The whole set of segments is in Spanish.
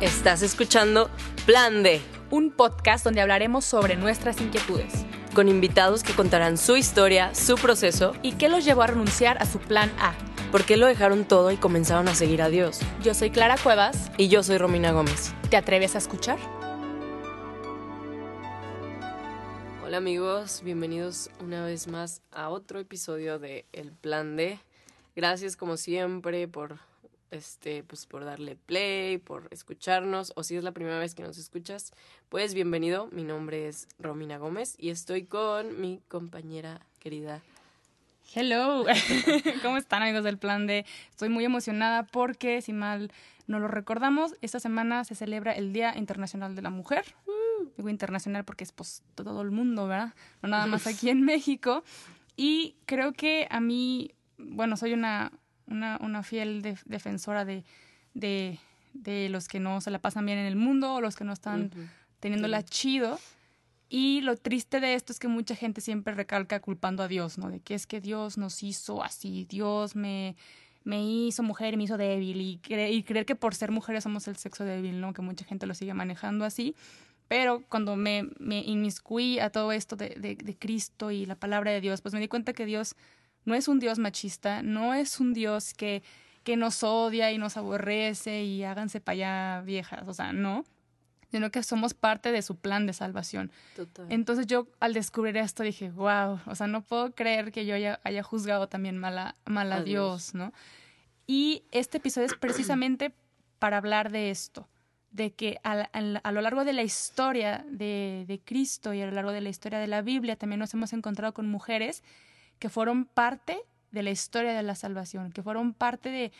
Estás escuchando Plan D, un podcast donde hablaremos sobre nuestras inquietudes con invitados que contarán su historia, su proceso y qué los llevó a renunciar a su plan A. ¿Por qué lo dejaron todo y comenzaron a seguir a Dios? Yo soy Clara Cuevas. Y yo soy Romina Gómez. ¿Te atreves a escuchar? Hola amigos, bienvenidos una vez más a otro episodio de El Plan D. Gracias como siempre por este, pues por darle play, por escucharnos, o si es la primera vez que nos escuchas, pues bienvenido. Mi nombre es Romina Gómez y estoy con mi compañera querida. Hello, ¿cómo están amigos del plan de? Estoy muy emocionada porque, si mal no lo recordamos, esta semana se celebra el Día Internacional de la Mujer. digo internacional porque es pues todo el mundo, ¿verdad? No nada más aquí en México. Y creo que a mí, bueno, soy una una, una fiel defensora de, de, de, los que no se la pasan bien en el mundo o los que no están teniéndola chido. Y lo triste de esto es que mucha gente siempre recalca culpando a Dios, ¿no? De que es que Dios nos hizo así, Dios me, me hizo mujer y me hizo débil y, y creer que por ser mujeres somos el sexo débil, ¿no? Que mucha gente lo sigue manejando así. Pero cuando me, me inmiscuí a todo esto de, de, de, Cristo y la palabra de Dios, pues me di cuenta que Dios no es un Dios machista, no es un Dios que, que nos odia y nos aborrece y háganse para allá viejas, o sea, no, sino que somos parte de su plan de salvación. Entonces yo al descubrir esto dije, wow, o sea, no puedo creer que yo haya, haya juzgado también mal a, mal a Dios, ¿no? Y este episodio es precisamente para hablar de esto, de que a, a, lo largo de la historia de, de Cristo y a lo largo de la historia de la Biblia también nos hemos encontrado con mujeres que fueron parte de la historia de la salvación, que fueron parte de,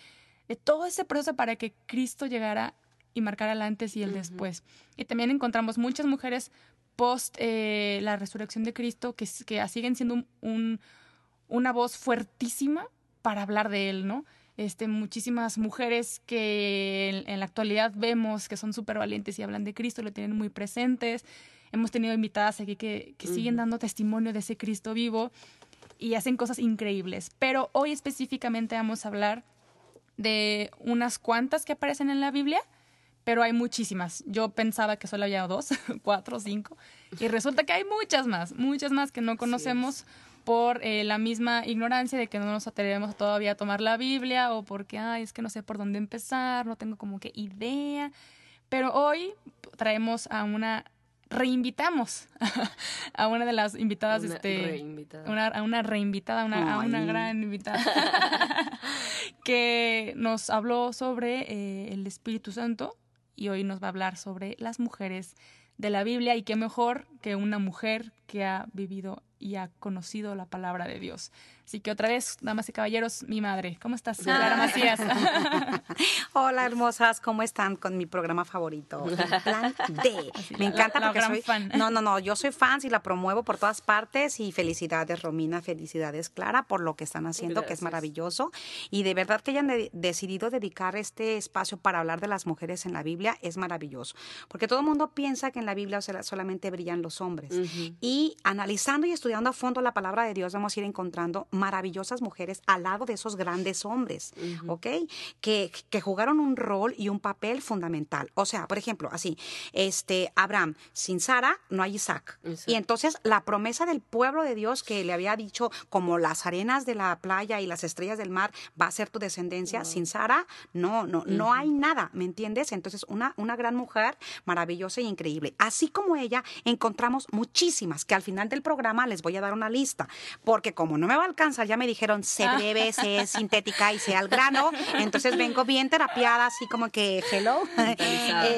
de todo ese proceso para que Cristo llegara y marcara el antes y el después. Y también encontramos muchas mujeres post eh, la resurrección de Cristo que, que siguen siendo un, una voz fuertísima para hablar de Él, ¿no? Este, muchísimas mujeres que en, la actualidad vemos que son súper valientes y hablan de Cristo, lo tienen muy presentes. Hemos tenido invitadas aquí que, que siguen dando testimonio de ese Cristo vivo y hacen cosas increíbles. Pero hoy específicamente vamos a hablar de unas cuantas que aparecen en la Biblia, pero hay muchísimas. Yo pensaba que solo había dos, cuatro, cinco, y resulta que hay muchas más, muchas más que no conocemos por eh, la misma ignorancia de que no nos atrevemos todavía a tomar la Biblia o porque, ay, es que no sé por dónde empezar, no tengo como que idea. Pero hoy traemos a una reinvitamos a una de las invitadas, una este, reinvitada. Una, a una reinvitada, una, a una gran invitada, que nos habló sobre eh, el Espíritu Santo y hoy nos va a hablar sobre las mujeres de la Biblia y qué mejor que una mujer que ha vivido y ha conocido la palabra de Dios. Así que otra vez, damas y caballeros, mi madre. ¿Cómo estás, Clara Macías? Hola, hermosas. ¿Cómo están con mi programa favorito? El plan D. Me encanta la, la porque soy fan. No, no, no, yo soy fan y la promuevo por todas partes y felicidades Romina, felicidades Clara por lo que están haciendo, Gracias. que es maravilloso y de verdad que hayan de decidido dedicar este espacio para hablar de las mujeres en la Biblia es maravilloso, porque todo el mundo piensa que en la Biblia solamente brillan los hombres Uh -huh. y analizando y estudiando a fondo la palabra de Dios vamos a ir encontrando maravillosas mujeres al lado de esos grandes hombres, Uh -huh. ¿ok? Que, que, jugaron un rol y un papel fundamental. O sea, por ejemplo, así, este, Abraham, sin Sara no hay Isaac. Y entonces la promesa del pueblo de Dios que le había dicho, como las arenas de la playa y las estrellas del mar, va a ser tu descendencia, Wow. sin Sara, no, no, no hay nada, ¿me entiendes? Entonces, una, una gran mujer maravillosa y increíble. Así como ella, encontramos muchísimas que al final del programa les voy a dar una lista, porque como no me va a alcanzar, ya me dijeron, sé breve, sé sintética y sé al grano, entonces vengo bien terapiada, así como que, hello,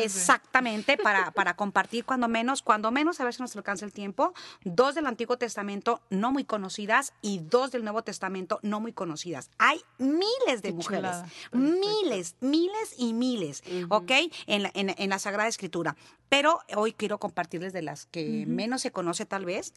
exactamente, para, para compartir cuando menos, cuando menos, a ver si nos alcanza el tiempo, dos del Antiguo Testamento no muy conocidas y dos del Nuevo Testamento no muy conocidas. Hay miles de Qué mujeres, miles, miles y miles. ¿ok? En la, en, en la Sagrada Escritura. Pero hoy quiero compartirles de las que menos se conoce tal vez.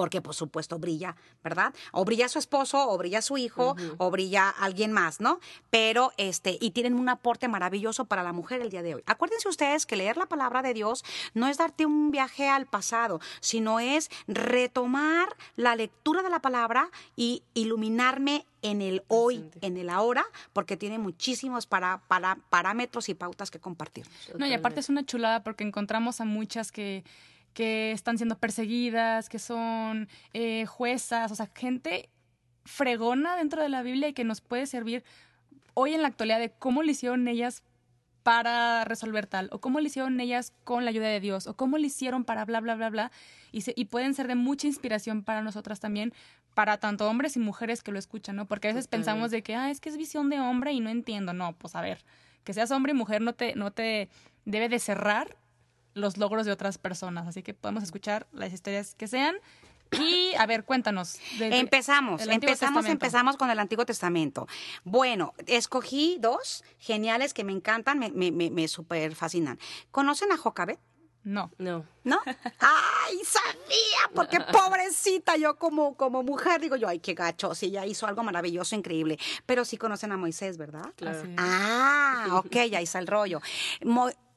Porque por supuesto brilla, ¿verdad? O brilla su esposo, o brilla su hijo, o brilla alguien más, ¿no? Pero este, y tienen un aporte maravilloso para la mujer el día de hoy. Acuérdense ustedes que leer la palabra de Dios no es darte un viaje al pasado, sino es retomar la lectura de la palabra y iluminarme en el hoy, en el ahora, porque tiene muchísimos para, para, parámetros y pautas que compartir. No, y aparte es una chulada porque encontramos a muchas que que están siendo perseguidas, que son eh, juezas, o sea, gente fregona dentro de la Biblia y que nos puede servir hoy en la actualidad de cómo le hicieron ellas para resolver tal, o cómo le hicieron ellas con la ayuda de Dios, o cómo le hicieron para bla, bla, bla, bla, y, y pueden ser de mucha inspiración para nosotras también, para tanto hombres y mujeres que lo escuchan, ¿no? Porque a veces pensamos de que, ah, es que es visión de hombre y no entiendo, no, pues a ver, que seas hombre y mujer no te, no te debe de cerrar los logros de otras personas. Así que podemos escuchar las historias que sean. Y a ver, cuéntanos. empezamos, empezamos, empezamos con el Antiguo Testamento. Bueno, escogí dos geniales que me encantan, me, me, me, super fascinan. ¿Conocen a Jocabet? No. No. ¿No? ¡Ay, sabía! Porque pobrecita, yo como, como mujer digo yo, ay, qué gacho, si ella hizo algo maravilloso, increíble. Pero sí conocen a Moisés, ¿verdad? Claro. Ah, ok, ya hice el rollo.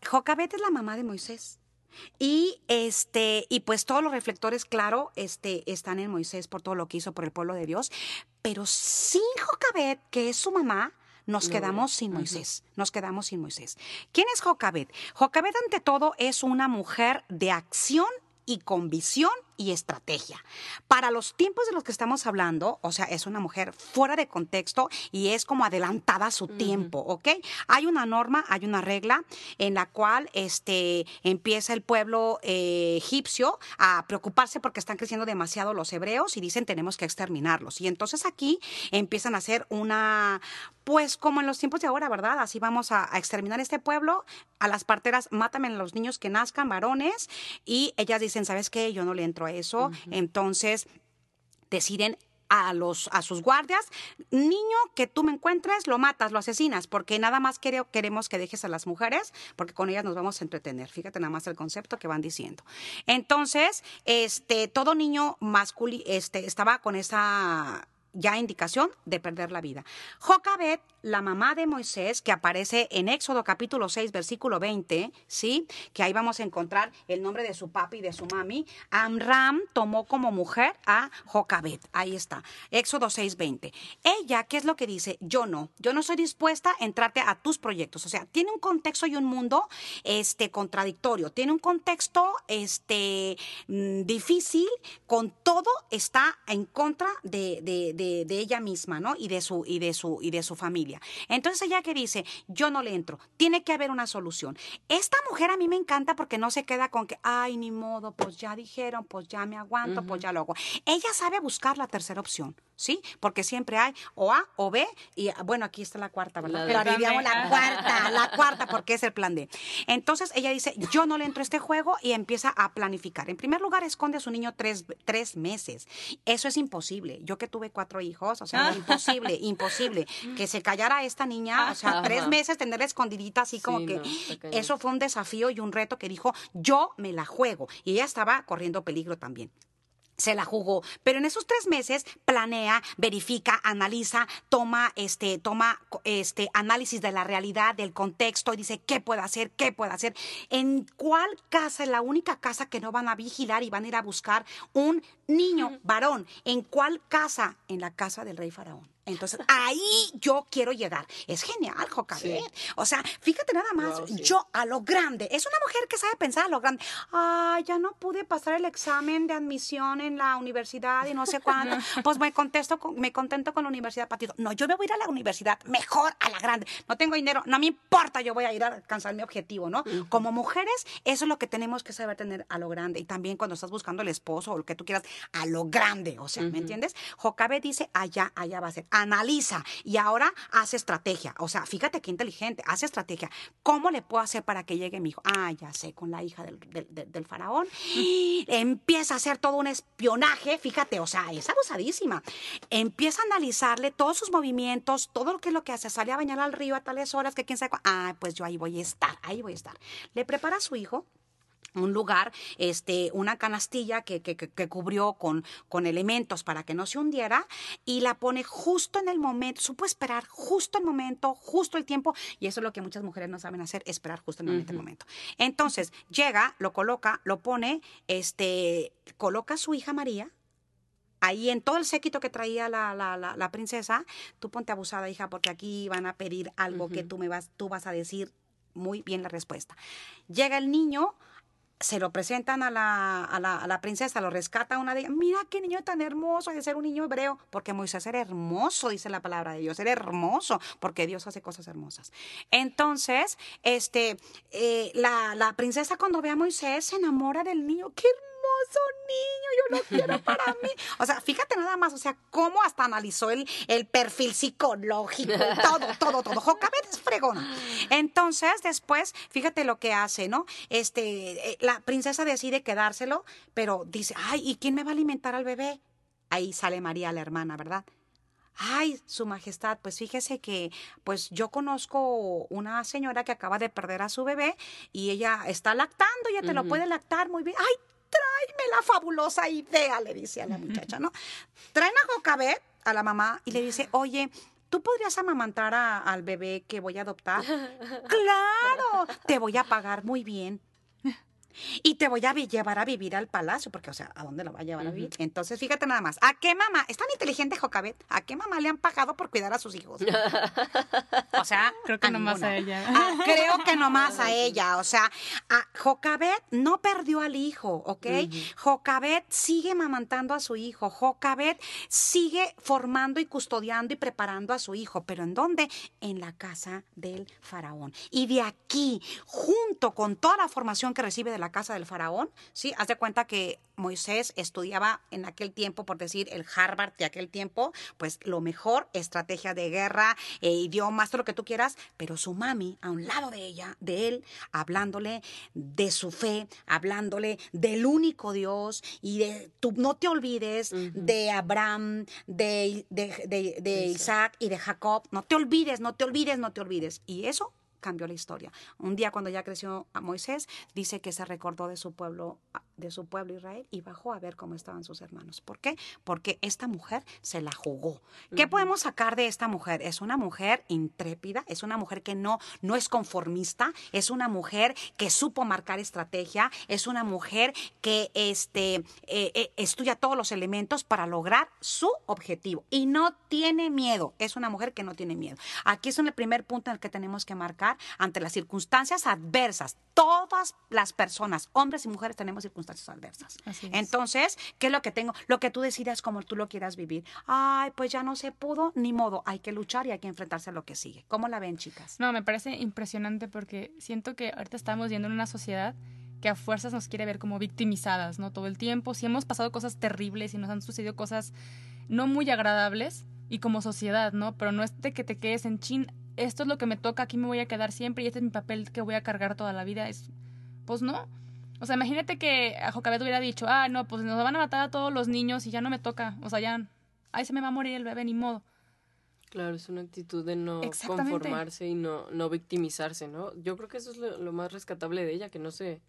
Jocabet es la mamá de Moisés. Y este, y pues todos los reflectores, claro, este, están en Moisés por todo lo que hizo por el pueblo de Dios. Pero sin Jocabet, que es su mamá, nos quedamos sin Moisés. Nos quedamos sin Moisés. ¿Quién es Jocabet? Jocabet, ante todo, es una mujer de acción y con visión y estrategia. Para los tiempos de los que estamos hablando, o sea, es una mujer fuera de contexto y es como adelantada a su tiempo, ¿ok? Hay una norma, hay una regla en la cual este, empieza el pueblo eh, egipcio a preocuparse porque están creciendo demasiado los hebreos y dicen tenemos que exterminarlos. Y entonces aquí empiezan a hacer una, pues como en los tiempos de ahora, ¿verdad? Así vamos a, exterminar este pueblo, a las parteras, mátame a los niños que nazcan, varones, y ellas dicen, ¿sabes qué? Yo no le entro a eso. Entonces deciden a los a sus guardias, niño que tú me encuentres, lo matas, lo asesinas, porque nada más queremos que dejes a las mujeres, porque con ellas nos vamos a entretener. Fíjate nada más el concepto que van diciendo. Entonces, este todo niño masculino este estaba con esa ya indicación de perder la vida. Jocabet, la mamá de Moisés, que aparece en Éxodo capítulo 6, versículo 20, ¿sí? Que ahí vamos a encontrar el nombre de su papi y de su mami. Amram tomó como mujer a Jocabet. Ahí está. Éxodo 6, 20. Ella, ¿qué es lo que dice? Yo no. Yo no soy dispuesta a entrarte a tus proyectos. O sea, tiene un contexto y un mundo este, contradictorio. Tiene un contexto este, mm, difícil. Con todo está en contra de, ella misma, ¿no? Y de su, y de su, y de su familia. Entonces ella que dice, yo no le entro, tiene que haber una solución. Esta mujer a mí me encanta porque no se queda con que, ay, ni modo, pues ya dijeron, pues ya me aguanto, pues ya lo hago. Ella sabe buscar la tercera opción. ¿Sí? Porque siempre hay o A o B y bueno, aquí está la cuarta, ¿verdad? Pero abreviamos la cuarta, la cuarta porque es el plan D. Entonces ella dice, yo no le entro a este juego y empieza a planificar. En primer lugar, esconde a su niño tres, tres meses. Eso es imposible. Yo que tuve cuatro hijos, o sea, imposible, imposible. Que se callara esta niña, o sea, tres meses tenerla escondidita así como que eso fue un desafío y un reto que dijo, yo me la juego. Y ella estaba corriendo peligro también se la jugó, pero en esos tres meses planea, verifica, analiza, toma este, toma este análisis de la realidad, del contexto y dice qué puede hacer, qué puede hacer, en cuál casa es la única casa que no van a vigilar y van a ir a buscar un niño varón, en cuál casa, en la casa del rey faraón. Entonces, ahí yo quiero llegar. Es genial, Jocabet. O sea, fíjate nada más, yo a lo grande. Es una mujer que sabe pensar a lo grande. Ah, ya no pude pasar el examen de admisión en la universidad y no sé cuándo. pues me contesto, me contento con la universidad partido. No, yo me voy a ir a la universidad, mejor a la grande. No tengo dinero, no me importa, yo voy a ir a alcanzar mi objetivo, ¿no? Como mujeres, eso es lo que tenemos que saber tener a lo grande. Y también cuando estás buscando el esposo o lo que tú quieras, a lo grande. O sea, ¿me entiendes? Jocabet dice, allá, allá va a ser analiza y ahora hace estrategia. O sea, fíjate qué inteligente, hace estrategia. ¿Cómo le puedo hacer para que llegue mi hijo? Ah, ya sé, con la hija del, faraón. empieza a hacer todo un espionaje, fíjate, o sea, es abusadísima. Empieza a analizarle todos sus movimientos, todo lo que es lo que hace. Sale a bañar al río a tales horas que quién sabe. Ah, pues yo ahí voy a estar, ahí voy a estar. Le prepara a su hijo un lugar, este, una canastilla que, que, que- cubrió con, con elementos para que no se hundiera y la pone justo en el momento, supo esperar justo el momento, justo el tiempo y eso es lo que muchas mujeres no saben hacer, esperar justo el momento, el momento. Entonces, llega, lo coloca, lo pone, este, coloca a su hija María, ahí en todo el séquito que traía la, la, la, la princesa, tú ponte abusada, hija, porque aquí van a pedir algo que tú me vas, tú vas a decir muy bien la respuesta. Llega el niño, se lo presentan a la, a la, princesa, lo rescata una de ellas. Mira qué niño tan hermoso, de ser un niño hebreo, porque Moisés era hermoso, dice la palabra de Dios, era hermoso, porque Dios hace cosas hermosas. Entonces, este, eh, la, la princesa cuando ve a Moisés se enamora del niño. ¡Qué hermoso niño! Yo lo quiero para mí. O sea, fíjate nada más, o sea, cómo hasta analizó el, el perfil psicológico, y todo, todo, todo. Jocabet es fregona. Entonces, después, fíjate lo que hace, ¿no? Este, eh, la princesa decide quedárselo, pero dice, ay, ¿y quién me va a alimentar al bebé? Ahí sale María, la hermana, ¿verdad? Ay, su majestad, pues fíjese que pues yo conozco una señora que acaba de perder a su bebé y ella está lactando, ella te lo puede lactar muy bien. Ay, tráeme la fabulosa idea, le dice a la muchacha, ¿no? Traen a Jocabet, a la mamá, y le dice, oye, ¿tú podrías amamantar a- al bebé que voy a adoptar? claro, te voy a pagar muy bien. Y te voy a llevar a vivir al palacio, porque, o sea, ¿a dónde lo va a llevar a vivir? Entonces, fíjate nada más. ¿A qué mamá? Es tan inteligente Jocabet. ¿A qué mamá le han pagado por cuidar a sus hijos? O sea, Creo que nomás ninguna. a ella. Ah, creo que nomás a ella. O sea, a Jocabet no perdió al hijo, ¿ok? Jocabet sigue mamantando a su hijo. Jocabet sigue formando y custodiando y preparando a su hijo. ¿Pero en dónde? En la casa del faraón. Y de aquí, junto con toda la formación que recibe de la casa del faraón, ¿sí? Haz de cuenta que Moisés estudiaba en aquel tiempo, por decir, el Harvard de aquel tiempo, pues lo mejor, estrategia de guerra, eh, idiomas, todo lo que tú quieras, pero su mami a un lado de ella, de él, hablándole de su fe, hablándole del único Dios y de, tú no te olvides de Abraham, de, de, de- de Isaac y de Jacob, no te olvides, no te olvides, no te olvides. Y eso cambió la historia. Un día cuando ya creció a Moisés, dice que se recordó de su pueblo, de su pueblo Israel y bajó a ver cómo estaban sus hermanos. ¿Por qué? Porque esta mujer se la jugó. ¿Qué podemos sacar de esta mujer? Es una mujer intrépida, es una mujer que no, no es conformista, es una mujer que supo marcar estrategia, es una mujer que este, eh, eh, estudia todos los elementos para lograr su objetivo y no tiene miedo. Es una mujer que no tiene miedo. Aquí es el primer punto en el que tenemos que marcar ante las circunstancias adversas. Todas las personas, hombres y mujeres, tenemos circunstancias adversas. Así es. Entonces, ¿qué es lo que tengo? Lo que tú decidas como tú lo quieras vivir. Ay, pues ya no se pudo, ni modo. Hay que luchar y hay que enfrentarse a lo que sigue. ¿Cómo la ven, chicas? No, me parece impresionante porque siento que ahorita estamos viendo en una sociedad que a fuerzas nos quiere ver como victimizadas, ¿no? Todo el tiempo. Si hemos pasado cosas terribles y nos han sucedido cosas no muy agradables y como sociedad, ¿no? Pero no es de que te quedes en chin, esto es lo que me toca, aquí me voy a quedar siempre y este es mi papel que voy a cargar toda la vida. Es, pues no. O sea, imagínate que a Jocabet hubiera dicho, ah, no, pues nos van a matar a todos los niños y ya no me toca. O sea, ya, ahí se me va a morir el bebé, ni modo. Claro, es una actitud de no conformarse y no, no victimizarse, ¿no? Yo creo que eso es lo, lo más rescatable de ella, que no se,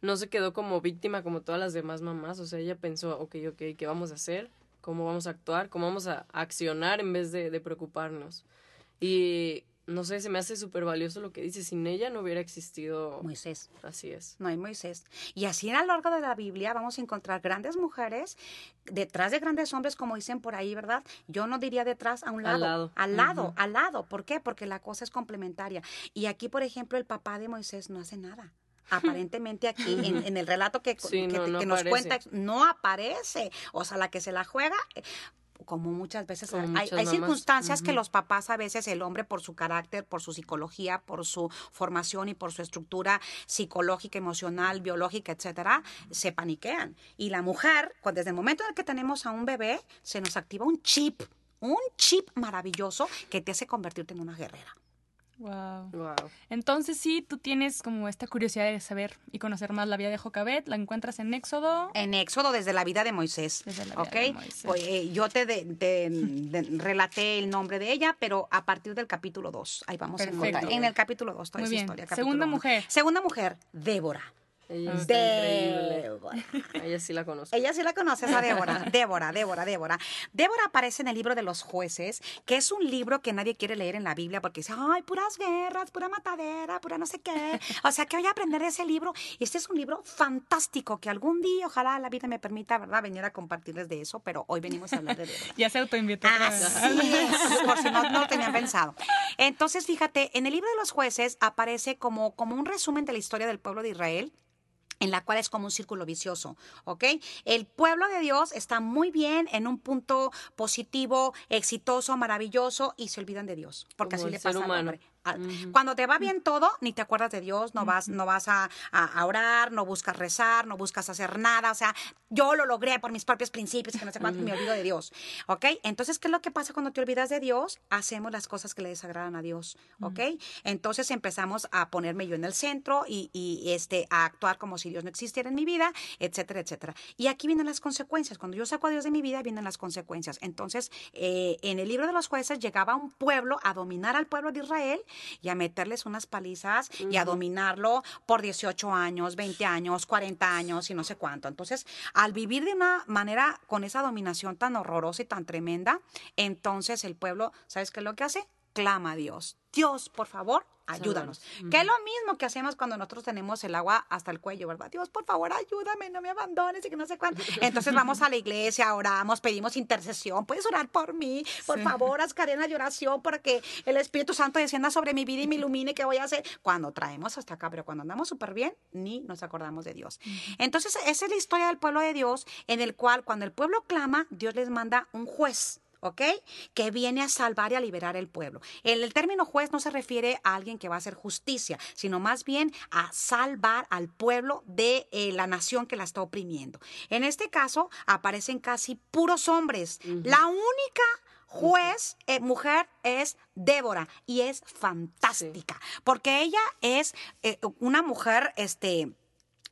no se quedó como víctima como todas las demás mamás. O sea, ella pensó, ok, ok, ¿qué vamos a hacer? ¿Cómo vamos a actuar? ¿Cómo vamos a accionar en vez de, de preocuparnos? Y no sé, se me hace súper valioso lo que dice. Sin ella no hubiera existido. Moisés. Así es. No hay Moisés. Y así a lo largo de la Biblia vamos a encontrar grandes mujeres detrás de grandes hombres, como dicen por ahí, ¿verdad? Yo no diría detrás, a un lado. Al lado. Al lado, al lado. ¿Por qué? Porque la cosa es complementaria. Y aquí, por ejemplo, el papá de Moisés no hace nada. Aparentemente aquí, en, en el relato que, Sí, que- no, que no nos aparece. cuenta, no aparece. O sea, la que se la juega, eh, como muchas veces Como hay, hay circunstancias que los papás a veces el hombre por su carácter, por su psicología, por su formación y por su estructura psicológica, emocional, biológica, etcétera, se paniquean. Y la mujer, cuando desde el momento en el que tenemos a un bebé, se nos activa un chip, un chip maravilloso que te hace convertirte en una guerrera. Wow. Wow. Entonces sí, tú tienes como esta curiosidad de saber y conocer más la vida de Jocabet, la encuentras en Éxodo. En Éxodo, desde la vida de Moisés. Desde la vida ¿ok? de Moisés. Pues, eh, yo te, de- te- de- relaté el nombre de ella, pero a partir del capítulo 2. Ahí vamos Perfecto. a encontrar. En el capítulo 2, toda Muy esa bien. historia. Segunda uno. mujer. Segunda mujer, Débora. Ella está. Débora. Ella sí la conozco. Ella sí la conoces a Débora. Débora, Débora, Débora. Débora aparece en el libro de los jueces, que es un libro que nadie quiere leer en la Biblia porque dice, ay, puras guerras, pura matadera, pura no sé qué. O sea, que voy a aprender de ese libro. Este es un libro fantástico que algún día, ojalá la vida me permita, ¿verdad?, venir a compartirles de eso, pero hoy venimos a hablar de Débora. Ya se autoinvitó. Así es, por si no, no lo tenían pensado. Entonces, fíjate, en el libro de los jueces aparece como, como un resumen de la historia del pueblo de Israel en la cual es como un círculo vicioso, ¿ok? El pueblo de Dios está muy bien en un punto positivo, exitoso, maravilloso y se olvidan de Dios, porque Como así le pasa al humano. Cuando te va bien todo, ni te acuerdas de Dios, no vas, no vas a, orar, no buscas rezar, no buscas hacer nada. O sea, yo lo logré por mis propios principios, que no sé cuánto, me olvido de Dios. ¿Ok? Entonces, ¿qué es lo que pasa cuando te olvidas de Dios? Hacemos las cosas que le desagradan a Dios. ¿Ok? Entonces empezamos a ponerme yo en el centro y, y, este, a actuar como si Dios no existiera en mi vida, etcétera, etcétera. Y aquí vienen las consecuencias. Cuando yo saco a Dios de mi vida, vienen las consecuencias. Entonces, eh, en el libro de los jueces llegaba un pueblo a dominar al pueblo de Israel y a meterles unas palizas y a dominarlo por 18 años, 20 años, 40 años y no sé cuánto. Entonces, al vivir de una manera con esa dominación tan horrorosa y tan tremenda, entonces el pueblo, ¿sabes qué es lo que hace? Clama a Dios. Dios, por favor, ayúdanos. Que es lo mismo que hacemos cuando nosotros tenemos el agua hasta el cuello, ¿verdad? Dios, por favor, ayúdame, no me abandones y que no sé cuánto. Entonces vamos a la iglesia, oramos, pedimos intercesión. Puedes orar por mí, por Sí. favor, haz cadena de oración para que el Espíritu Santo descienda sobre mi vida y me ilumine qué voy a hacer. Cuando traemos hasta acá, pero cuando andamos súper bien, ni nos acordamos de Dios. Entonces, esa es la historia del pueblo de Dios, en el cual cuando el pueblo clama, Dios les manda un juez. ¿Ok? Que viene a salvar y a liberar el pueblo. El, el término juez no se refiere a alguien que va a hacer justicia, sino más bien a salvar al pueblo de eh, la nación que la está oprimiendo. En este caso, aparecen casi puros hombres. La única juez, eh, mujer, es Débora y es fantástica, porque ella es eh, una mujer, este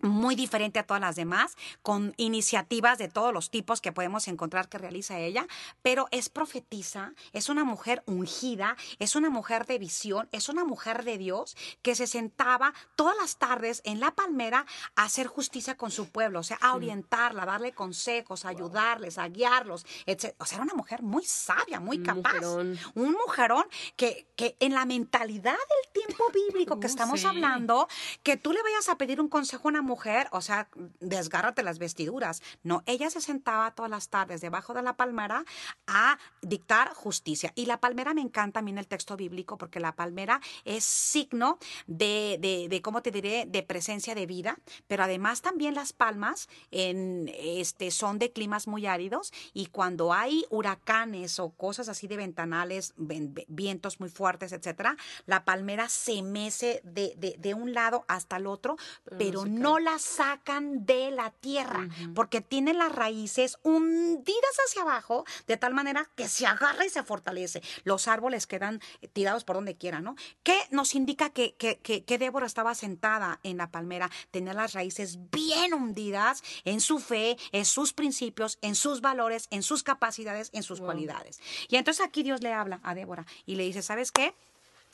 muy diferente a todas las demás, con iniciativas de todos los tipos que podemos encontrar que realiza ella, pero es profetisa, es una mujer ungida, es una mujer de visión, es una mujer de Dios que se sentaba todas las tardes en la palmera a hacer justicia con su pueblo, o sea, a orientarla, a darle consejos, a ayudarles, a guiarlos, etc. O sea, era una mujer muy sabia, muy Un capaz. mujerón. Un mujerón que, que en la mentalidad del tiempo bíblico que Uh, estamos sí. hablando, que tú le vayas a pedir un consejo a una mujer, o sea, desgárrate las vestiduras. No, ella se sentaba todas las tardes debajo de la palmera a dictar justicia. Y la palmera me encanta a mí en el texto bíblico porque la palmera es signo de, de, de, ¿cómo te diré?, de presencia de vida, pero además también las palmas en, este, son de climas muy áridos y cuando hay huracanes o cosas así de ventanales, ven- vientos muy fuertes, etcétera, la palmera se mece de, de, de un lado hasta el otro, pero, se no la sacan de la tierra, porque tiene las raíces hundidas hacia abajo, de tal manera que se agarra y se fortalece. Los árboles quedan eh, tirados por donde quiera, ¿no? ¿Qué nos indica que, que, que, que Débora estaba sentada en la palmera? Tenía las raíces bien hundidas en su fe, en sus principios, en sus valores, en sus capacidades, en sus Wow. cualidades. Y entonces aquí Dios le habla a Débora y le dice, ¿sabes qué?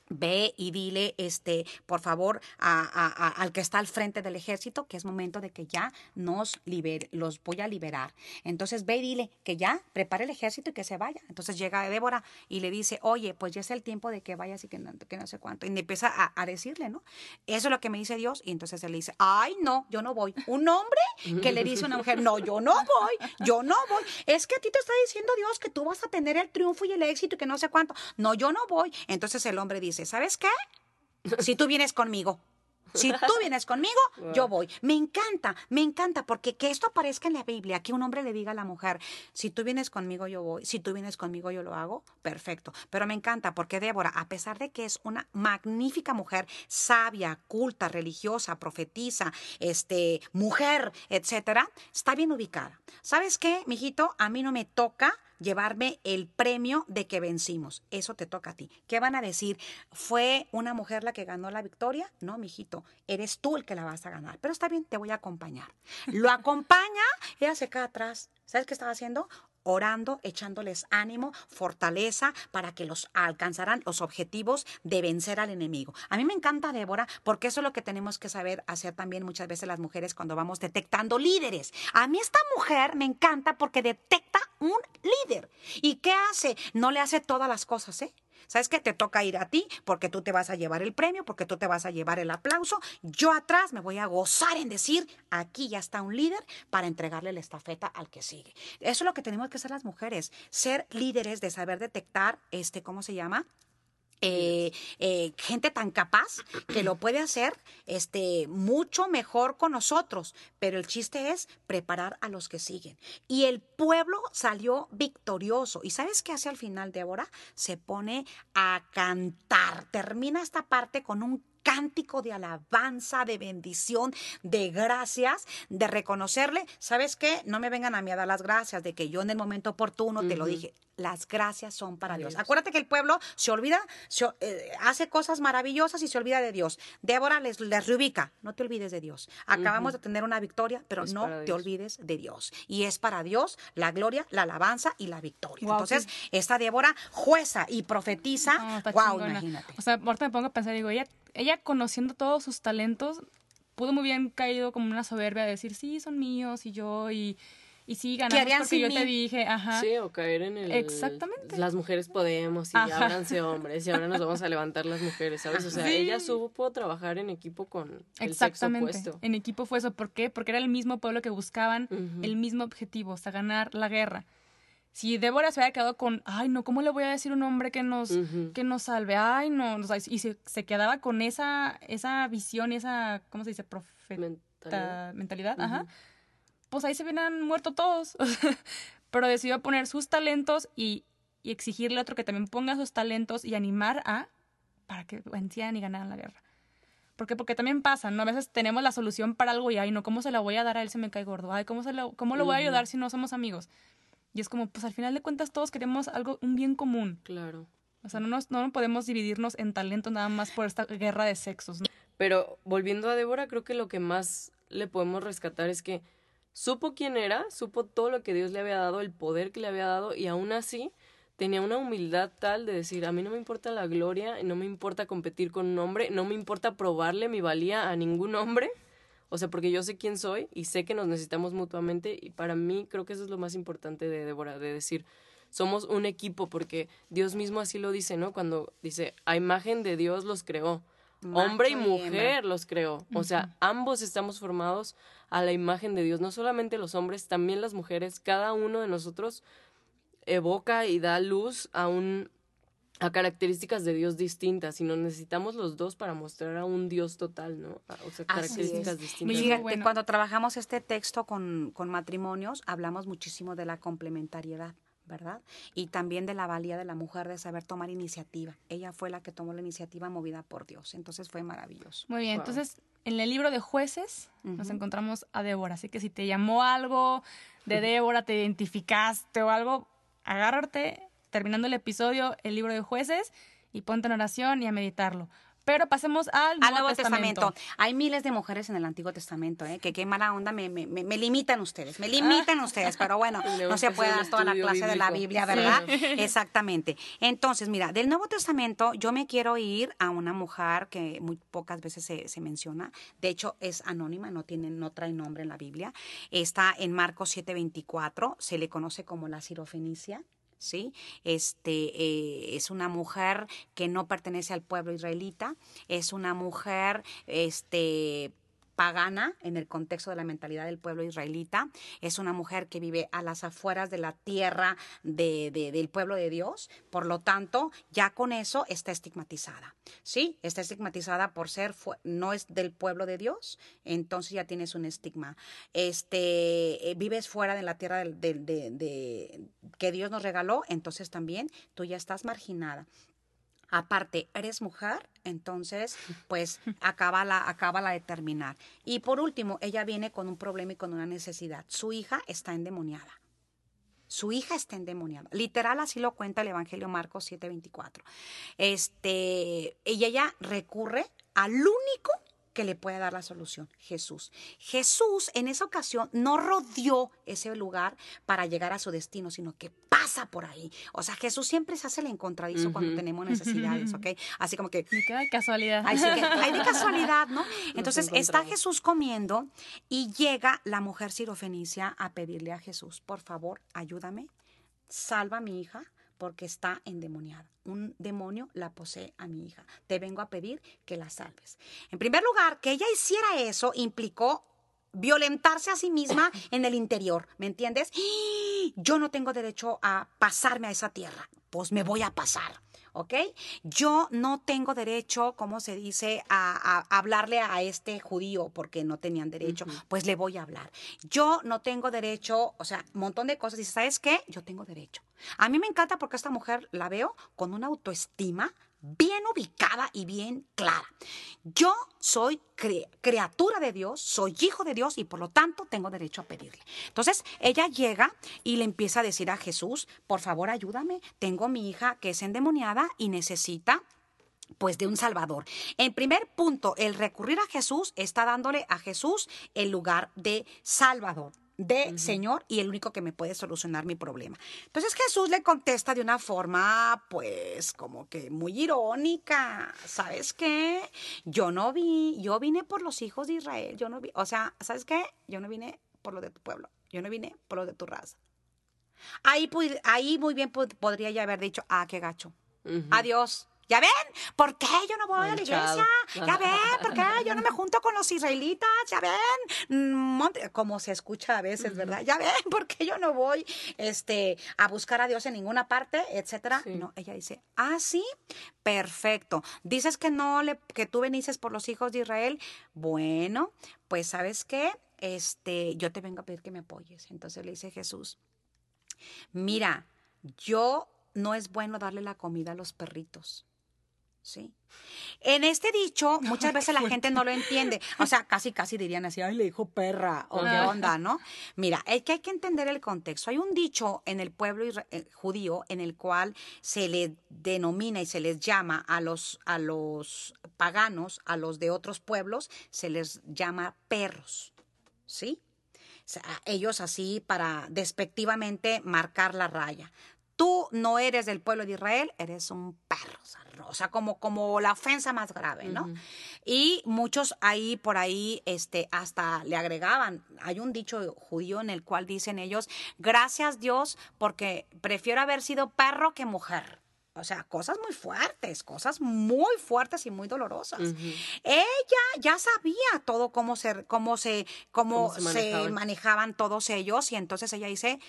Ve y dile, este, por favor, al que está al frente del ejército, que es momento de que ya nos libere, los voy a liberar. Entonces ve y dile que ya prepare el ejército y que se vaya. Entonces llega Débora y le dice, oye, pues ya es el tiempo de que vayas y que no, que no sé cuánto. Y empieza a decirle, ¿no? Eso es lo que me dice Dios. Y entonces él le dice, ay, no, yo no voy. Un hombre que le dice a una mujer, no, yo no voy, yo no voy. Es que a ti te está diciendo Dios que tú vas a tener el triunfo y el éxito y que no sé cuánto. No, yo no voy. Entonces el hombre dice, ¿sabes qué? Si tú vienes conmigo. Si tú vienes conmigo, yo voy. Me encanta, me encanta, porque que esto aparezca en la Biblia, que un hombre le diga a la mujer, si tú vienes conmigo, yo voy, si tú vienes conmigo, yo lo hago, perfecto. Pero me encanta, porque Débora, a pesar de que es una magnífica mujer, sabia, culta, religiosa, profetisa, este, mujer, etcétera, está bien ubicada. ¿Sabes qué, mijito? A mí no me toca llevarme el premio de que vencimos. Eso te toca a ti. ¿Qué van a decir? ¿Fue una mujer la que ganó la victoria? No, mijito, eres tú el que la vas a ganar. Pero está bien, te voy a acompañar. Lo acompaña, ella se queda atrás. ¿Sabes qué estaba haciendo? Orando, echándoles ánimo, fortaleza para que los alcanzarán los objetivos de vencer al enemigo. A mí me encanta Débora porque eso es lo que tenemos que saber hacer también muchas veces las mujeres cuando vamos detectando líderes. A mí esta mujer me encanta porque detecta un líder. ¿Y qué hace? No le hace todas las cosas, ¿eh? ¿Sabes qué? Te toca ir a ti porque tú te vas a llevar el premio, porque tú te vas a llevar el aplauso. Yo atrás me voy a gozar en decir, aquí ya está un líder para entregarle la estafeta al que sigue. Eso es lo que tenemos que hacer las mujeres, ser líderes de saber detectar, este, ¿cómo se llama? Eh, eh, gente tan capaz que lo puede hacer este, mucho mejor con nosotros. Pero el chiste es preparar a los que siguen. Y el pueblo salió victorioso. ¿Y sabes qué hace al final, Débora? Se pone a cantar. Termina esta parte con un cántico de alabanza, de bendición, de gracias, de reconocerle. ¿Sabes qué? No me vengan a mí a dar las gracias de que yo en el momento oportuno te lo dije. Las gracias son para Dios. Acuérdate que el pueblo se olvida, se, eh, hace cosas maravillosas y se olvida de Dios. Débora les, les reubica. No te olvides de Dios. Acabamos de tener una victoria, pero no te olvides de Dios. Y es para Dios la gloria, la alabanza y la victoria. Entonces, esta Débora jueza y profetiza. wow, imagínate. O sea, ahorita me pongo a pensar, digo, ella ella conociendo todos sus talentos, pudo muy bien caído como una soberbia de decir, sí, son míos y yo y, y sí, ganamos porque yo te dije, ajá. Sí, o caer en el... Exactamente. Las mujeres podemos y ábranse hombres y ahora nos vamos a levantar las mujeres, ¿sabes? O sea, ella supo trabajar en equipo con el sexo opuesto. en equipo fue eso. ¿Por qué? Porque era el mismo pueblo que buscaban el mismo objetivo, o sea, ganar la guerra si Débora se hubiera quedado con, ay, no, ¿cómo le voy a decir un hombre que nos, que nos salve? Ay, no, y se, se, quedaba con esa, esa visión esa, ¿cómo se dice? Profeta, mentalidad, ajá. Pues ahí se hubieran muerto todos. Pero decidió poner sus talentos y, y exigirle a otro que también ponga sus talentos y animar a, para que vencieran y ganaran la guerra. ¿Por qué? Porque también pasa, ¿no? A veces tenemos la solución para algo y, ay, no, ¿cómo se la voy a dar a él? Se me cae gordo. Ay, ¿cómo, se lo, cómo lo voy a ayudar si no somos amigos? Y es como, pues al final de cuentas todos queremos algo, un bien común. Claro. O sea, no, nos, no podemos dividirnos en talento nada más por esta guerra de sexos. Pero volviendo a Débora, creo que lo que más le podemos rescatar es que supo quién era, supo todo lo que Dios le había dado, el poder que le había dado, y aún así tenía una humildad tal de decir, a mí no me importa la gloria, no me importa competir con un hombre, no me importa probarle mi valía a ningún hombre, o sea, porque yo sé quién soy y sé que nos necesitamos mutuamente y para mí creo que eso es lo más importante de Débora, de decir, somos un equipo porque Dios mismo así lo dice, ¿no? Cuando dice, a imagen de Dios los creó. Hombre y mujer los creó. O sea, ambos estamos formados a la imagen de Dios. No solamente los hombres, también las mujeres. Cada uno de nosotros evoca y da luz a un a características de Dios distintas, sino necesitamos los dos para mostrar a un Dios total, ¿no? O sea, características distintas. Fíjate, cuando trabajamos este texto con, con matrimonios, hablamos muchísimo de la complementariedad. ¿verdad? Y también de la valía de la mujer de saber tomar iniciativa. Ella fue la que tomó la iniciativa movida por Dios. Entonces fue maravilloso. Muy bien, entonces en el libro de jueces nos encontramos a Débora. Así que si te llamó algo de Débora, te identificaste o algo, agárrate terminando el episodio, el libro de jueces, y ponte en oración y a meditarlo. Pero pasemos al Nuevo, Testamento. Hay miles de mujeres en el Antiguo Testamento, ¿eh? que qué mala onda me, me, me, limitan ustedes, me limitan ustedes, pero bueno, no se puede dar toda la clase de la Biblia, ¿verdad? Exactamente. Entonces, mira, del Nuevo Testamento yo me quiero ir a una mujer que muy pocas veces se, se menciona, de hecho es anónima, no, tiene, no trae nombre en la Biblia, está en Marcos 7:24, se le conoce como la sirofenicia, ¿sí? Este, eh, es una mujer que no pertenece al pueblo israelita, es una mujer, este, pagana en el contexto de la mentalidad del pueblo israelita. Es una mujer que vive a las afueras de la tierra de, del pueblo de Dios. Por lo tanto, ya con eso está estigmatizada. Sí, está estigmatizada por ser, no es del pueblo de Dios, entonces ya tienes un estigma. Este, eh, vives fuera de la tierra de, que Dios nos regaló, entonces también tú ya estás marginada. Aparte, eres mujer, entonces, pues acaba la, acaba la de terminar. Y por último, ella viene con un problema y con una necesidad. Su hija está endemoniada. Su hija está endemoniada. Literal, así lo cuenta el Evangelio Marcos 7:24. Este, ella ya recurre al único que le puede dar la solución? Jesús. Jesús en esa ocasión no rodeó ese lugar para llegar a su destino, sino que pasa por ahí. O sea, Jesús siempre se hace el encontradizo cuando tenemos necesidades, ¿ok? Así como que... Me queda de casualidad. Que hay de casualidad, ¿no? Entonces está Jesús comiendo y llega la mujer sirofenicia a pedirle a Jesús, por favor, ayúdame, salva a mi hija porque está endemoniada. Un demonio la posee a mi hija. Te vengo a pedir que la salves. En primer lugar, que ella hiciera eso implicó violentarse a sí misma en el interior, ¿me entiendes? Yo no tengo derecho a pasarme a esa tierra, pues me voy a pasar. ¿Ok? Yo no tengo derecho, como se dice, a, hablarle a este judío porque no tenían derecho, pues le voy a hablar. Yo no tengo derecho, o sea, un montón de cosas. Y ¿sabes qué? Yo tengo derecho. A mí me encanta porque esta mujer la veo con una autoestima bien ubicada y bien clara. Yo soy criatura de Dios, soy hijo de Dios y por lo tanto tengo derecho a pedirle. Entonces ella llega y le empieza a decir a Jesús, por favor ayúdame, tengo mi hija que es endemoniada y necesita pues de un Salvador. En primer punto, el recurrir a Jesús está dándole a Jesús el lugar de Salvador de Señor y el único que me puede solucionar mi problema. Entonces Jesús le contesta de una forma, pues, como que muy irónica. ¿Sabes qué? Yo no vi, yo vine por los hijos de Israel, yo no vi, o sea, ¿sabes qué? Yo no vine por lo de tu pueblo, yo no vine por lo de tu raza. Ahí, ahí muy bien podría ya haber dicho, ah, qué gacho. Adiós. ¿Ya ven? ¿Por qué yo no voy a la iglesia? ¿Ya ven? ¿Por qué yo no me junto con los israelitas? ¿Ya ven? como se escucha a veces, ¿verdad? ¿Ya ven? ¿Por qué yo no voy este, a buscar a Dios en ninguna parte? Etcétera. No, ella dice, ah, sí, perfecto. Dices que no, le, que tú benices por los hijos de Israel. Bueno, pues ¿sabes qué? Este, yo te vengo a pedir que me apoyes. Entonces le dice Jesús, mira, yo no es bueno darle la comida a los perritos. ¿Sí? En este dicho, muchas veces la gente no lo entiende. O sea, casi, casi dirían así, ay, le dijo perra, o qué ah. onda, ¿no? Mira, es que hay que entender el contexto. Hay un dicho en el pueblo eh, judío en el cual se le denomina y se les llama a los, a los paganos, a los de otros pueblos, se les llama perros, ¿sí? Ellos así para despectivamente marcar la raya tú no eres del pueblo de Israel, eres un perro, o sea, como, como la ofensa más grave, ¿no? Y muchos ahí por ahí este, hasta le agregaban, hay un dicho judío en el cual dicen ellos, gracias Dios porque prefiero haber sido perro que mujer. O sea, cosas muy fuertes, cosas muy fuertes y muy dolorosas. Ella ya sabía todo cómo se, cómo se, cómo, se manejaban todos ellos. Y entonces ella dice,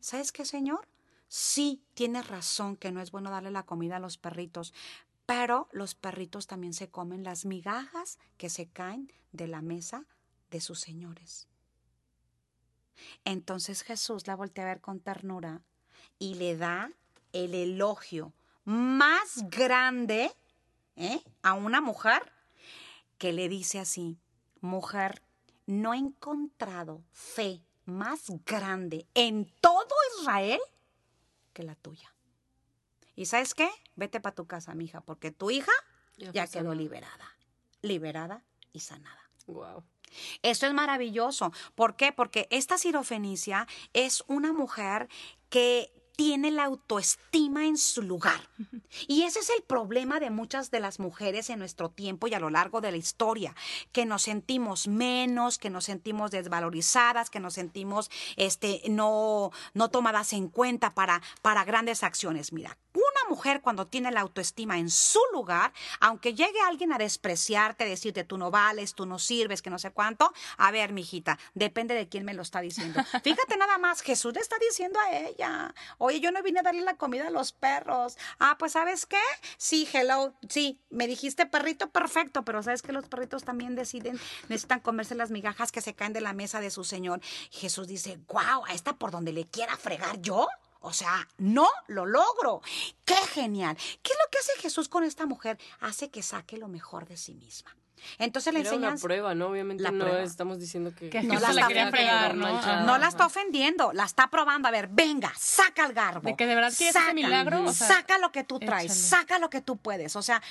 ¿sabes qué, Señor? Sí, tienes razón que no es bueno darle la comida a los perritos, pero los perritos también se comen las migajas que se caen de la mesa de sus señores. Entonces Jesús la voltea a ver con ternura y le da el elogio más grande ¿eh? a una mujer que le dice así, mujer, no he encontrado fe más grande en todo Israel que la tuya. ¿Y sabes qué? Vete para tu casa, mija, porque tu hija ya, quedó liberada. Liberada y sanada. Wow. Eso es maravilloso. ¿Por qué? Porque esta sirofenicia es una mujer que tiene la autoestima en su lugar. Y ese es el problema de muchas de las mujeres en nuestro tiempo y a lo largo de la historia, que nos sentimos menos, que nos sentimos desvalorizadas, que nos sentimos este, no, no tomadas en cuenta para, para grandes acciones. Mira, mujer cuando tiene la autoestima en su lugar, aunque llegue alguien a despreciarte, decirte tú no vales, tú no sirves, que no sé cuánto, a ver, mijita, depende de quién me lo está diciendo. Fíjate nada más, Jesús le está diciendo a ella, oye, yo no vine a darle la comida a los perros. Ah, pues ¿sabes qué? Sí, hello, sí, me dijiste perrito, perfecto, pero ¿sabes que los perritos también deciden, necesitan comerse las migajas que se caen de la mesa de su Señor? Jesús dice, wow, a esta por donde le quiera fregar yo. O sea, no lo logro. ¡Qué genial! ¿Qué es lo que hace Jesús con esta mujer? Hace que saque lo mejor de sí misma. Entonces le Era enseñan... una prueba, ¿no? Obviamente La no prueba. estamos diciendo que... Que No la la está fregar, ¿no? manchada. No la está ofendiendo, la está probando. A ver, venga, saca el garbo. De que de verdad quieres ese milagro, o sea, saca lo que tú traes, échale. saca lo que tú puedes. O sea,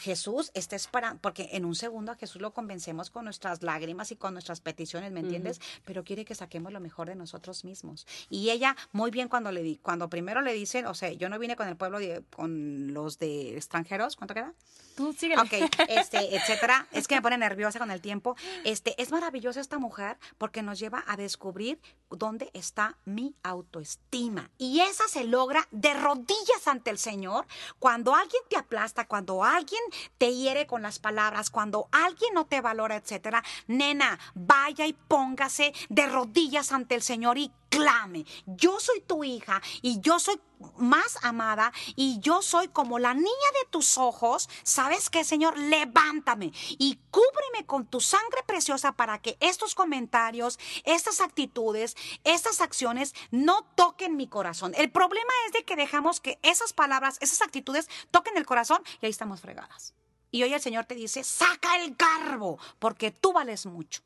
Jesús está esperando, porque en un segundo a Jesús lo convencemos con nuestras lágrimas y con nuestras peticiones, ¿me entiendes? Pero quiere que saquemos lo mejor de nosotros mismos. Y ella, muy bien cuando le di, cuando primero le dicen, o sea, yo no vine con el pueblo, de- con los de extranjeros, ¿cuánto queda? Tú síguele. Ok, este, etcétera. Es que me pone nerviosa con el tiempo. Este, es maravillosa esta mujer porque nos lleva a descubrir dónde está mi autoestima. Y esa se logra de rodillas ante el Señor cuando alguien te aplasta, cuando alguien te hiere con las palabras, cuando alguien no te valora, etcétera. Nena, vaya y póngase de rodillas ante el Señor y clame. Yo soy tu hija y yo soy más amada y yo soy como la niña de tus ojos. ¿Sabes qué, Señor? Levántame y cúbreme con tu sangre preciosa para que estos comentarios, estas actitudes, estas acciones no toquen mi corazón. El problema es de que dejamos que esas palabras, esas actitudes toquen el corazón y ahí estamos fregadas. Y hoy el Señor te dice, saca el garbo, porque tú vales mucho.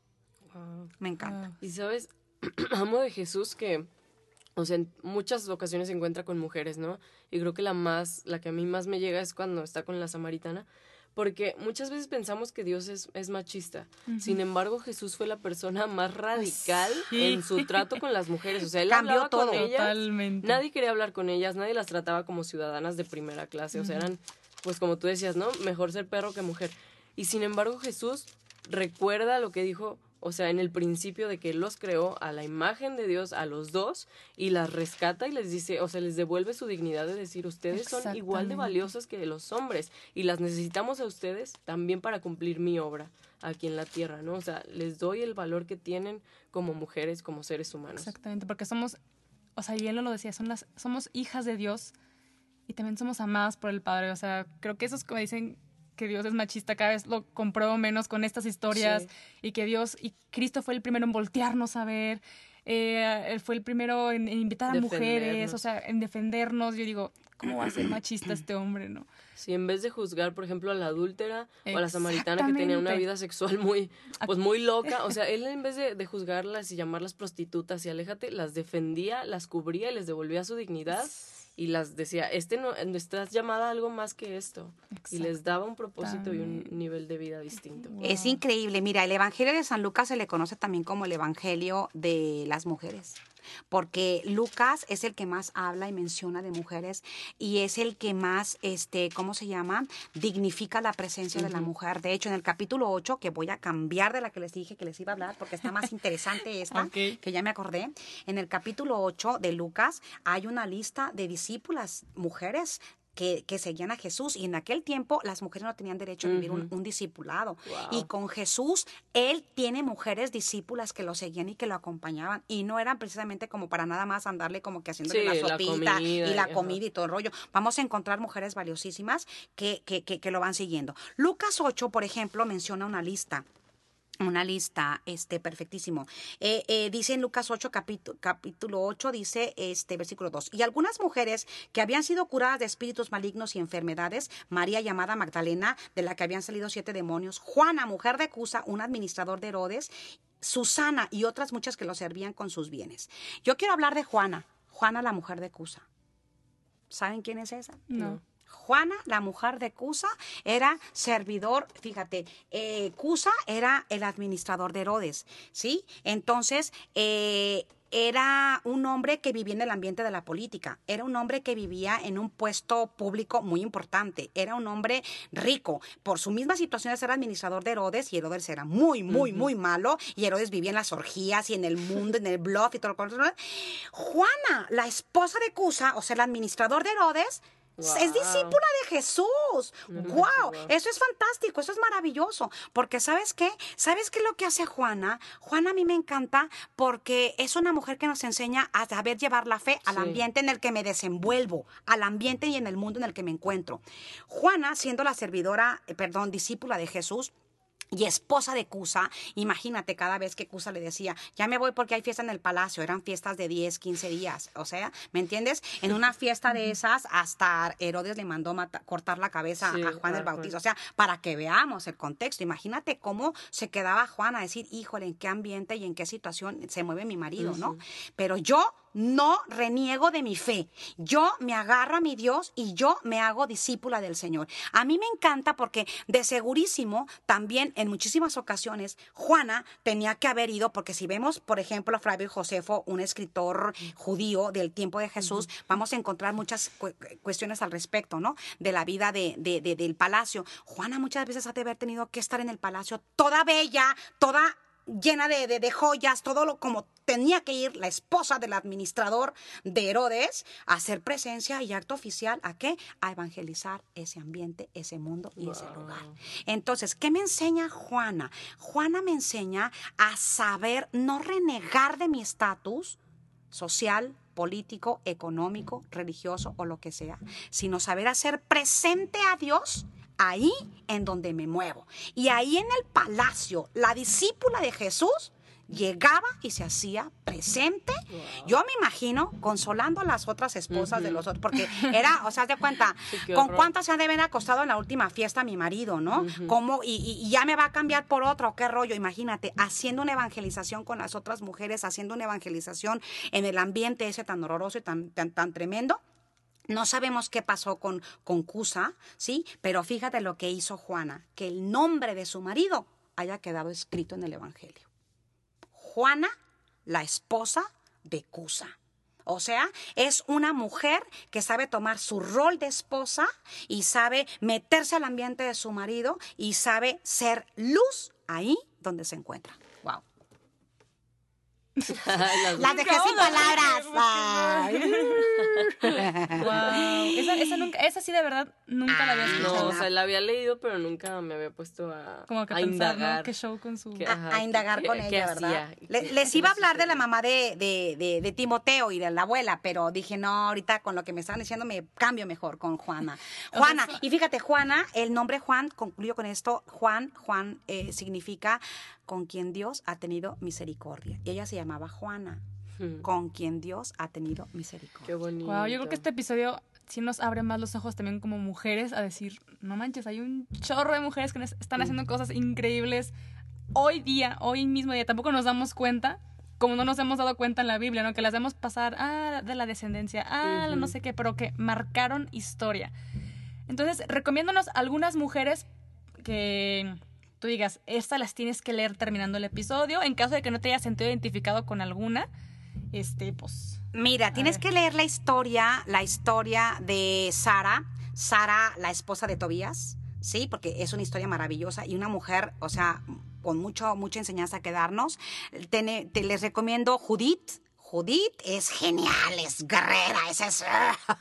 Me encanta. Y sabes, amo de Jesús que, o sea, en muchas ocasiones se encuentra con mujeres, ¿no? Y creo que la más, la que a mí más me llega es cuando está con la samaritana, porque muchas veces pensamos que Dios es, es machista. Sin embargo, Jesús fue la persona más radical Sí. en su trato con las mujeres. O sea, él Cambió hablaba todo. con ellas. Totalmente. Nadie quería hablar con ellas, nadie las trataba como ciudadanas de primera clase. O sea, eran, pues como tú decías, ¿no? Mejor ser perro que mujer. Y sin embargo, Jesús recuerda lo que dijo, o sea, en el principio de que Él los creó a la imagen de Dios, a los dos, y las rescata y les dice, o sea, les devuelve su dignidad de decir, ustedes son igual de valiosos que los hombres y las necesitamos a ustedes también para cumplir mi obra aquí en la tierra, ¿no? O sea, les doy el valor que tienen como mujeres, como seres humanos. Exactamente, porque somos, o sea, y él lo decía, son las, somos hijas de Dios y también somos amadas por el Padre. O sea, creo que esos que me dicen que Dios es machista, cada vez lo compruebo menos con estas historias Sí. y que Dios y Cristo fue el primero en voltearnos a ver. eh, él fue el primero en, en invitar a mujeres, o sea, en defendernos. Yo digo, ¿cómo va a ser machista este hombre, no? Si en vez de juzgar, por ejemplo, a la adúltera o a la samaritana que tenía una vida sexual muy, pues muy loca, o sea, él en vez de, de juzgarlas y llamarlas prostitutas y aléjate, las defendía, las cubría y les devolvía su dignidad y las decía, este no, estás llamada a algo más que esto. Y les daba un propósito y un nivel de vida distinto. Es increíble. Mira, el Evangelio de San Lucas se le conoce también como el Evangelio de las mujeres. Porque Lucas es el que más habla y menciona de mujeres y es el que más, este, ¿cómo se llama? Dignifica la presencia de la mujer. De hecho, en el capítulo 8, que voy a cambiar de la que les dije que les iba a hablar porque está más interesante esta, que ya me acordé. En el capítulo 8 de Lucas hay una lista de discípulas, mujeres que, que seguían a Jesús y en aquel tiempo las mujeres no tenían derecho a vivir un, un discipulado. Wow. Y con Jesús, Él tiene mujeres discípulas que lo seguían y que lo acompañaban y no eran precisamente como para nada más andarle como que haciéndole Sí, la la sopita comida y y- la ajá. comida y todo el rollo. Vamos a encontrar mujeres valiosísimas que, que, que, que lo van siguiendo. Lucas 8, por ejemplo, menciona una lista una lista este perfectísimo. Eh, eh, dice en Lucas 8, capítulo, capítulo 8, dice este versículo 2. Y algunas mujeres que habían sido curadas de espíritus malignos y enfermedades, María llamada Magdalena, de la que habían salido siete demonios, Juana, mujer de Cusa, un administrador de Herodes, Susana y otras muchas que lo servían con sus bienes. Yo quiero hablar de Juana, Juana la mujer de Cusa. ¿Saben quién es esa? No. Juana, la mujer de Cusa, era servidor, fíjate, eh, Cusa era el administrador de Herodes, ¿sí? Entonces, eh, era un hombre que vivía en el ambiente de la política, era un hombre que vivía en un puesto público muy importante, era un hombre rico. Por su misma situación de ser administrador de Herodes, y Herodes era muy, muy, muy malo, y Herodes vivía en las orgías y en el mundo, en el bluff y todo lo que... Juana, la esposa de Cusa, o sea, el administrador de Herodes, es discípula de Jesús. No wow, eso es fantástico, eso es maravilloso, porque ¿sabes qué? ¿Sabes qué es lo que hace Juana? Juana a mí me encanta porque es una mujer que nos enseña a saber llevar la fe al Sí. ambiente en el que me desenvuelvo, al ambiente y en el mundo en el que me encuentro. Juana, siendo la servidora, eh, perdón, discípula de Jesús, y esposa de Cusa, imagínate cada vez que Cusa le decía, ya me voy porque hay fiesta en el palacio, eran fiestas de 10, 15 días, o sea, ¿me entiendes? En una fiesta de esas, hasta Herodes le mandó cortar la cabeza Sí, a Juan el Bautista, o sea, para que veamos el contexto, imagínate cómo se quedaba Juan a decir, híjole, en qué ambiente y en qué situación se mueve mi marido, ¿no? Pero yo no reniego de mi fe. Yo me agarro a mi Dios y yo me hago discípula del Señor. A mí me encanta porque de segurísimo también en muchísimas ocasiones Juana tenía que haber ido, porque si vemos, por ejemplo, a Flavio Josefo, un escritor judío del tiempo de Jesús, vamos a encontrar muchas cu- cuestiones al respecto, ¿no? De la vida de, de- de- del palacio. Juana muchas veces ha de haber tenido que estar en el palacio toda bella, toda llena de, de- de joyas, todo lo como tenía que ir la esposa del administrador de Herodes a hacer presencia y acto oficial a qué? A evangelizar ese ambiente, ese mundo y ese lugar. Entonces, ¿qué me enseña Juana? Juana me enseña a saber no renegar de mi estatus social, político, económico, religioso o lo que sea, sino saber hacer presente a Dios ahí en donde me muevo. Y ahí en el palacio, la discípula de Jesús llegaba y se hacía presente. Yo me imagino consolando a las otras esposas de los otros, porque era, o sea, de cuenta, Sí, con cuántas se han de haber acostado en la última fiesta mi marido, ¿no? ¿Cómo? Y, y- y ya me va a cambiar por otro, qué rollo, imagínate, haciendo una evangelización con las otras mujeres, haciendo una evangelización en el ambiente ese tan horroroso y tan, tan, tan tremendo. No sabemos qué pasó con, con Cusa, ¿sí? Pero fíjate lo que hizo Juana, que el nombre de su marido haya quedado escrito en el Evangelio. Juana, la esposa de Cusa. O sea, es una mujer que sabe tomar su rol de esposa y sabe meterse al ambiente de su marido y sabe ser luz ahí donde se encuentra. Wow. Las- Las dejé sin palabras. Ay. Wow. Esa, esa, nunca, esa sí de verdad nunca la había Ah, escuchado. No, o sea, la había leído, pero nunca me había puesto a, Como que a pensar, ¿no? indagar. Qué show con su... ¿Qué? a, Ajá, a indagar ¿qué- con ella? ¿verdad? ¿Qué- Le- qué les iba a hablar de la mamá de, de, de- de Timoteo y de la abuela, pero dije, no, ahorita con lo que me estaban diciendo me cambio mejor con Juana. Juana, y fíjate, Juana, el nombre Juan, concluyo con esto, Juan, Juan eh, significa con quien Dios ha tenido misericordia. Y ella se llamaba Juana, Hmm, con quien Dios ha tenido misericordia. Qué bonito. Wow, yo creo que este episodio sí nos abre más los ojos también como mujeres a decir, no manches, hay un chorro de mujeres que nos están haciendo cosas increíbles hoy día, hoy mismo día. Tampoco nos damos cuenta, como no nos hemos dado cuenta en la Biblia, ¿no? Que las vemos pasar, ah, de la descendencia, ah, no sé qué, pero que marcaron historia. Entonces, recomiéndanos algunas mujeres que tú digas, estas las tienes que leer terminando el episodio. En caso de que no te hayas sentido identificado con alguna, este, pues... Mira, tienes que leer la historia, la historia de Sara, Sara, la esposa de Tobías, sí, porque es una historia maravillosa y una mujer, o sea, con mucho, mucha enseñanza que darnos. Te les recomiendo Judith. Judith es genial, es guerrera, es, es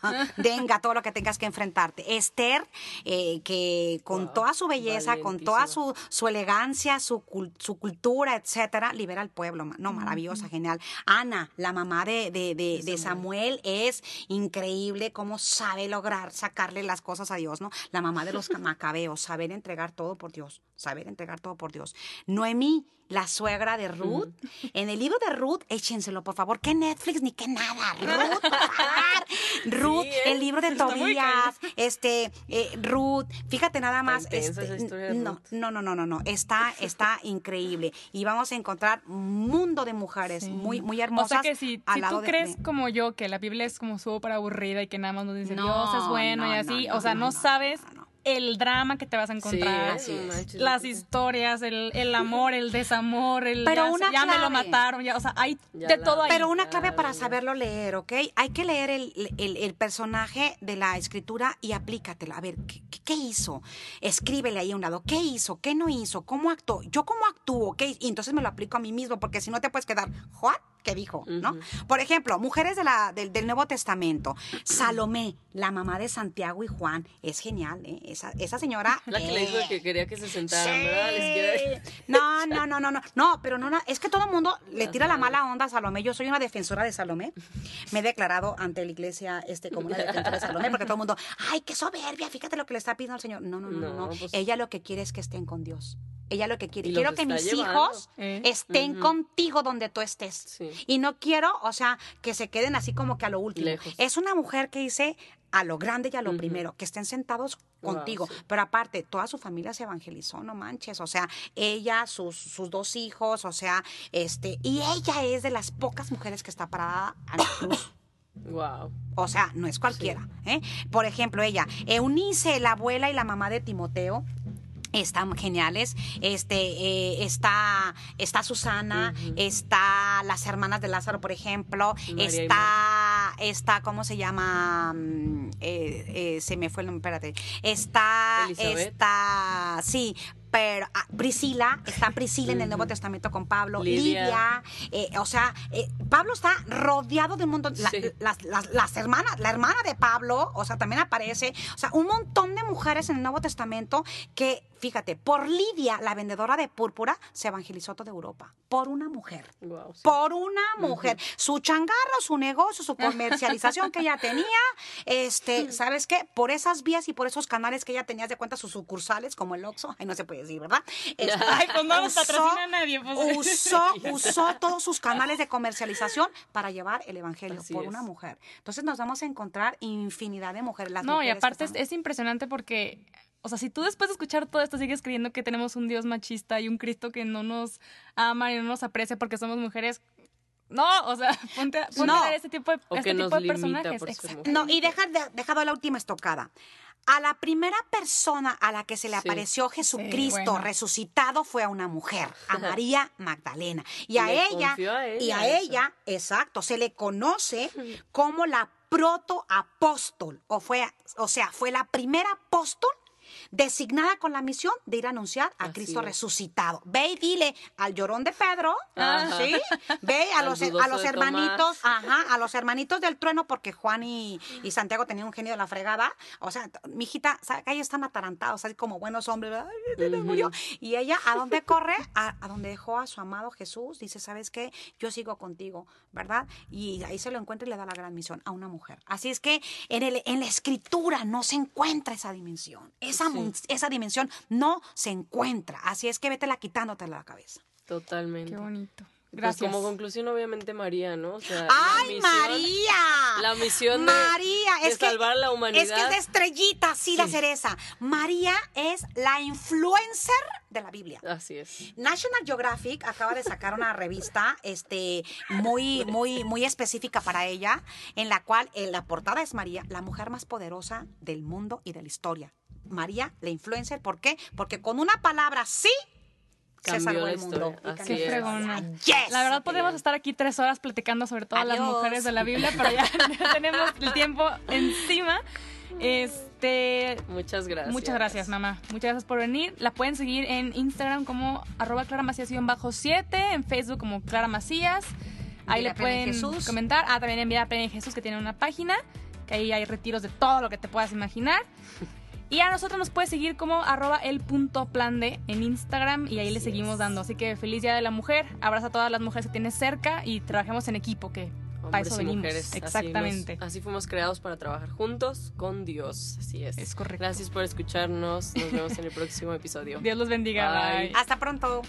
venga, todo lo que tengas que enfrentarte. Esther, eh, que con Wow, toda su belleza, con toda su, su elegancia, su, su cultura, etcétera, libera al pueblo. No, maravillosa, genial. Ana, la mamá de, de, de- de Samuel, es increíble cómo sabe lograr sacarle las cosas a Dios, ¿no? La mamá de los macabeos, saber entregar todo por Dios, saber entregar todo por Dios. Noemí, la suegra de Ruth. En el libro de Ruth, échenselo, por favor. Que Netflix ni que nada. Ruth, por favor. Ruth, Sí, ¿eh? el libro de Tobías, este, eh, Ruth. Fíjate nada más. este, esa historia de no, Ruth. no, no, no, no, no. Está, está increíble. Y vamos a encontrar un mundo de mujeres Sí. muy, muy O hermosas. sea que si, si tú de- crees de- como yo que la Biblia es como súper aburrida y que nada más nos dice No, Dios es bueno no, y así, no, o sea, no, sabes. El drama que te vas a encontrar, Sí, las historias, el, el amor, el desamor, el Pero ya, una ya me lo clave. mataron, ya, o sea, hay Ya de la- todo ahí. Pero una clave para saberlo leer, ¿ok? Hay que leer el, el- el personaje de la escritura y aplícatela. A ver, ¿qué, qué- qué hizo? Escríbele ahí a un lado. ¿Qué hizo? ¿Qué no hizo? ¿Cómo actuó? ¿Yo cómo actúo? ¿Qué? Y entonces me lo aplico a mí mismo, porque si no te puedes quedar, ¿what? ¿Qué dijo? ¿No? Por ejemplo, mujeres de la, del, del Nuevo Testamento. Salomé, la mamá de Santiago y Juan. Es genial, ¿eh? Esa, esa señora... La que le dijo eh, que quería que se sentaran, Sí. ¿verdad? Les quiero- No, no, no, no, no, no, pero no, no, es que todo el mundo le tira la mala onda a Salomé. Yo soy una defensora de Salomé. Me he declarado ante la iglesia este como una defensora de Salomé porque todo el mundo, ay, qué soberbia, fíjate lo que le está pidiendo al Señor. No, no, no, no, pues- Ella lo que quiere es que estén con Dios. Ella lo que quiere, quiero que mis llevando. hijos Eh. estén contigo donde tú estés. Sí. Y no quiero, o sea, que se queden así como que a lo último. Lejos. Es una mujer que dice a lo grande y a lo primero, que estén sentados Wow, contigo. sí. Pero aparte, toda su familia se evangelizó, no manches. O sea, ella, sus, sus dos hijos, o sea, este, y ella es de las pocas mujeres que está parada a la cruz. Wow. O sea, no es cualquiera. ¿eh? Por ejemplo, ella, Eunice, la abuela y la mamá de Timoteo. Están geniales. Este eh, está, está Susana, está las hermanas de Lázaro, por ejemplo. María está, está, ¿cómo se llama? Mm, eh, eh, se me fue el nombre, espérate. Está, Elizabeth. está, sí, pero ah, Priscila, está Priscila en el Nuevo Testamento con Pablo, Lidia. Lidia, eh, o sea, eh, Pablo está rodeado de un montón, la- Sí. las, las- las hermanas, la hermana de Pablo, o sea, también aparece, o sea, un montón de mujeres en el Nuevo Testamento que, fíjate, por Lidia, la vendedora de púrpura, se evangelizó toda Europa, por una mujer. Wow. sí. Por una mujer. Su changarro, su negocio, su comercialización que ella tenía, este, ¿sabes qué? Por esas vías y por esos canales que ella tenía de cuenta sus sucursales, como el Oxxo, ay, no se puede decir, ¿verdad? Este, Ay, pues no nos usó- nadie. Pues. usó, usó todos sus canales de comercialización para llevar el evangelio Así por es. una mujer. Entonces nos vamos a encontrar infinidad de mujeres. Las No, y mujeres aparte es impresionante porque, o sea, si tú después de escuchar todo esto sigues creyendo que tenemos un Dios machista y un Cristo que no nos ama y no nos aprecia porque somos mujeres, no, o sea, ponte, a- ponte No. a ver este tipo de, O este que nos tipo de limita personajes. por ser Exacto. No, y deja de- dejado la última estocada. A la primera persona a la que se le Sí. apareció Jesucristo bueno. resucitado fue a una mujer, a María Magdalena. Y a ella, y a eso. ella, exacto, se le conoce como la protoapóstol, o fue, o sea, fue la primera apóstol designada con la misión de ir a anunciar a Así Cristo es. resucitado. Ve y dile al llorón de Pedro, Ajá. ¿sí? Ve a los, a los hermanitos, ajá, a los hermanitos del trueno, porque Juan y, y Santiago tenían un genio de la fregada. O sea, mi hijita, ¿sabe que ellos están atarantados, así como buenos hombres, ¿verdad? Y ella, ¿a dónde corre? A, a donde dejó a su amado Jesús. Dice, ¿sabes qué? Yo sigo contigo, ¿verdad? Y ahí se lo encuentra y le da la gran misión a una mujer. Así es que en, el, en la escritura no se encuentra esa dimensión. Esa, esa dimensión no se encuentra. Así es que vétela quitándotela de la cabeza. Totalmente. Qué bonito. Pues Gracias. como conclusión, obviamente, María, ¿no? O sea, la ¡Ay, misión- María! La misión de, María, de es que, salvar la humanidad. Es que es de estrellita, sí, la Sí. cereza. María es la influencer de la Biblia. Así es. National Geographic acaba de sacar una revista este, muy, muy, muy específica para ella, en la cual en la portada es María, la mujer más poderosa del mundo y de la historia. María, la influencer, ¿por qué? Porque con una palabra sí se salvó el mundo. Y así Qué fregona. Yes. La verdad podemos estar aquí tres horas platicando sobre todas las mujeres de la Biblia, pero ya, ya tenemos el tiempo encima. Este, Muchas gracias. Muchas gracias, mamá. Muchas gracias por venir. La pueden seguir en Instagram como arroba claramacías-7, en Facebook como Clara Macías. Ahí le pueden Jesús. comentar. Ah, también Envidia Plena en Jesús, que tiene una página, que ahí hay retiros de todo lo que te puedas imaginar. Y a nosotros nos puedes seguir como arroba el punto plan de en Instagram y ahí le seguimos dando. Así que feliz Día de la Mujer. Abraza a todas las mujeres que tienes cerca y trabajemos en equipo, que para eso venimos. mujeres. así Exactamente. nos- Así, fuimos creados para trabajar juntos con Dios. Así es. Es correcto. Gracias por escucharnos. Nos vemos en el próximo episodio. Dios los bendiga. Bye. Bye. Hasta pronto.